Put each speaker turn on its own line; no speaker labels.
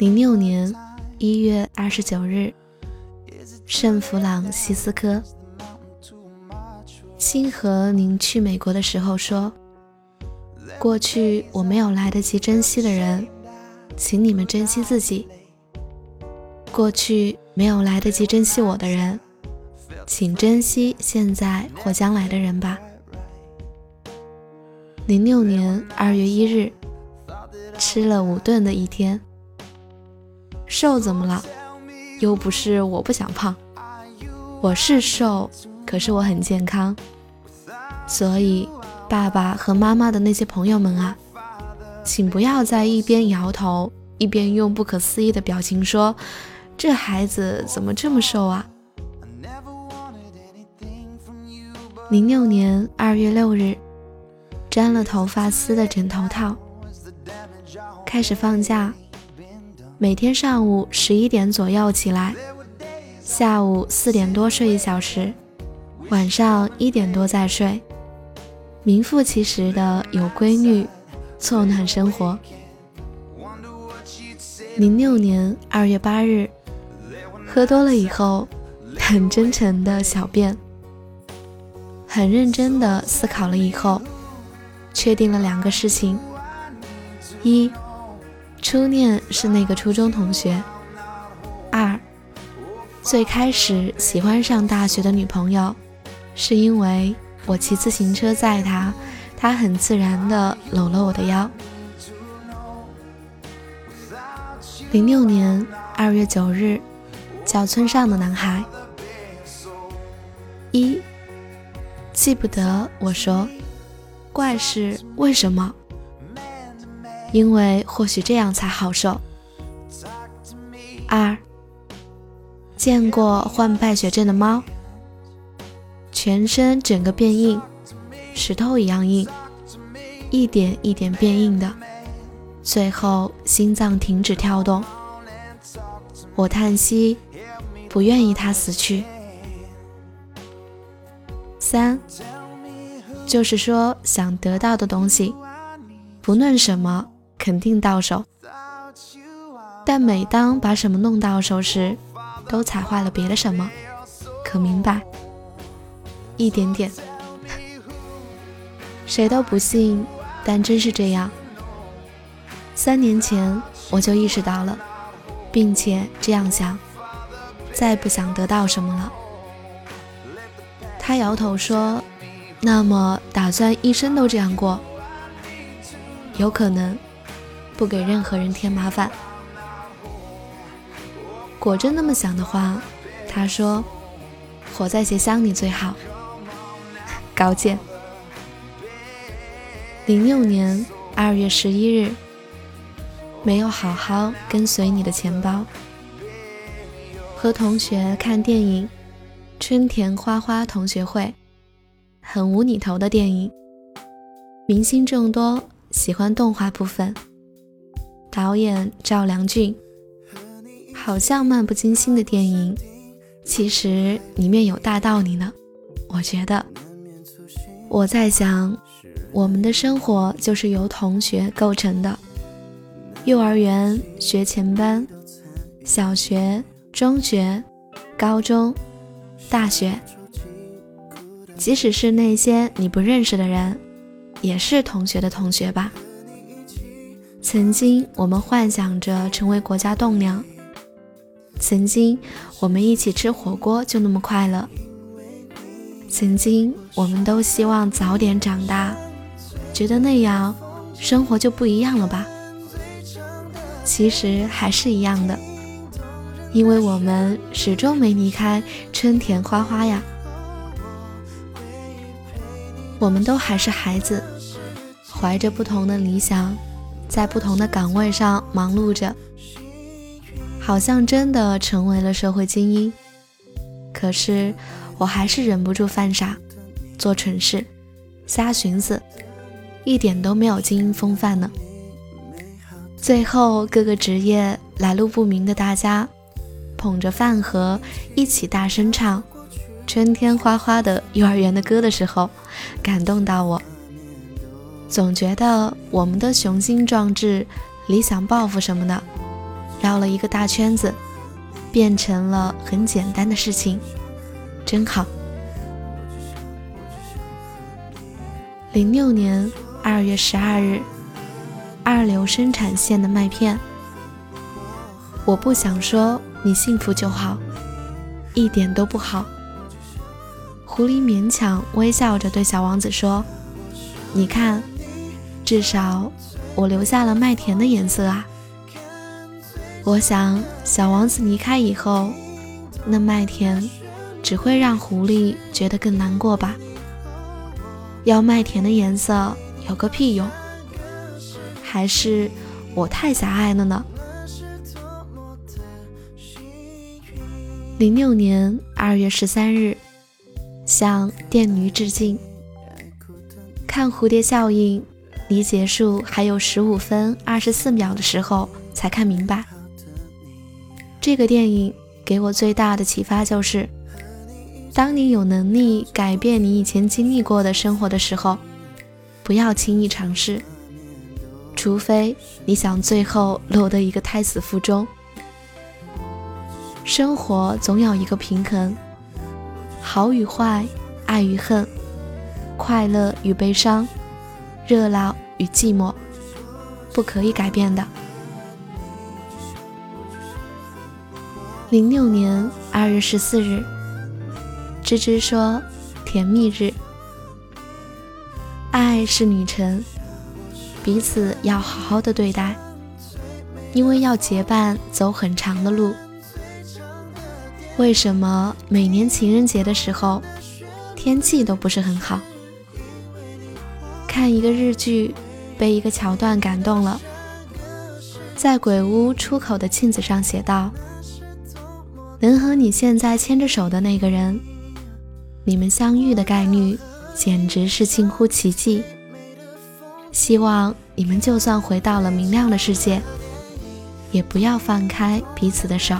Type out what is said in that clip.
零六年一月二十九日，圣弗朗西斯科。星河，您去美国的时候说：“过去我没有来得及珍惜的人，请你们珍惜自己。过去没有来得及珍惜我的人，请珍惜现在或将来的人吧。”零六年二月一日，吃了五顿的一天。瘦怎么了？又不是我不想胖，我是瘦。可是我很健康，所以爸爸和妈妈的那些朋友们啊，请不要在一边摇头一边用不可思议的表情说：“这孩子怎么这么瘦啊？”零六年二月六日，粘了头发丝的枕头套，开始放假，每天上午十一点左右起来，下午四点多睡一小时。晚上一点多再睡，名副其实的有规律，错乱生活。零六年二月八日，喝多了以后，很真诚的小便，很认真的思考了以后，确定了两个事情：一，初恋是那个初中同学；二，最开始喜欢上大学的女朋友。是因为我骑自行车载她，她很自然地搂了我的腰。零六年二月九日，叫村上的男孩。一记不得我说，怪事为什么？因为或许这样才好受。二见过患败血症的猫。全身整个变硬，石头一样硬，一点一点变硬的，最后心脏停止跳动。我叹息，不愿意它死去。三，就是说想得到的东西，不论什么，肯定到手。但每当把什么弄到手时，都踩坏了别的什么，可明白？一点点，谁都不信，但真是这样。三年前我就意识到了，并且这样想，再不想得到什么了。他摇头说：“那么打算一生都这样过？有可能，不给任何人添麻烦。果真那么想的话，他说，活在鞋箱里最好。”高见。零六年二月十一日，没有好好跟随你的钱包。和同学看电影《春田花花同学会》，很无厘头的电影，明星众多，喜欢动画部分。导演赵良俊，好像漫不经心的电影，其实里面有大道理呢，我觉得。我在想，我们的生活就是由同学构成的。幼儿园学前班，小学、中学、高中、大学，即使是那些你不认识的人，也是同学的同学吧。曾经我们幻想着成为国家栋梁，曾经我们一起吃火锅就那么快乐。曾经，我们都希望早点长大，觉得那样生活就不一样了吧？其实还是一样的，因为我们始终没离开春田花花呀。我们都还是孩子，怀着不同的理想，在不同的岗位上忙碌着，好像真的成为了社会精英。可是。我还是忍不住犯傻，做蠢事，瞎寻思，一点都没有精英风范呢。最后，各个职业来路不明的大家，捧着饭盒一起大声唱《春天花花的幼儿园的歌》的时候，感动到我。总觉得我们的雄心壮志、理想抱负什么的，绕了一个大圈子，变成了很简单的事情，真好。零六年二月十二日，二流生产线的麦片。我不想说你幸福就好，一点都不好。狐狸勉强微笑着对小王子说：“你看，至少我留下了麦田的颜色啊。”我想，小王子离开以后，那麦田只会让狐狸觉得更难过吧。要麦田的颜色有个屁用？还是我太狭隘了呢？零六年二月十三日，向电驴致敬。看蝴蝶效应，离结束还有十五分二十四秒的时候，才看明白。这个电影给我最大的启发就是。当你有能力改变你以前经历过的生活的时候，不要轻易尝试，除非你想最后落得一个胎死腹中。生活总有一个平衡，好与坏，爱与恨，快乐与悲伤，热闹与寂寞，不可以改变的。零六年二月十四日。芝芝说：“甜蜜日，爱是旅程，彼此要好好的对待，因为要结伴走很长的路。为什么每年情人节的时候，天气都不是很好？看一个日剧，被一个桥段感动了，在鬼屋出口的镜子上写道：能和你现在牵着手的那个人。”你们相遇的概率简直是近乎奇迹。希望你们就算回到了明亮的世界，也不要放开彼此的手。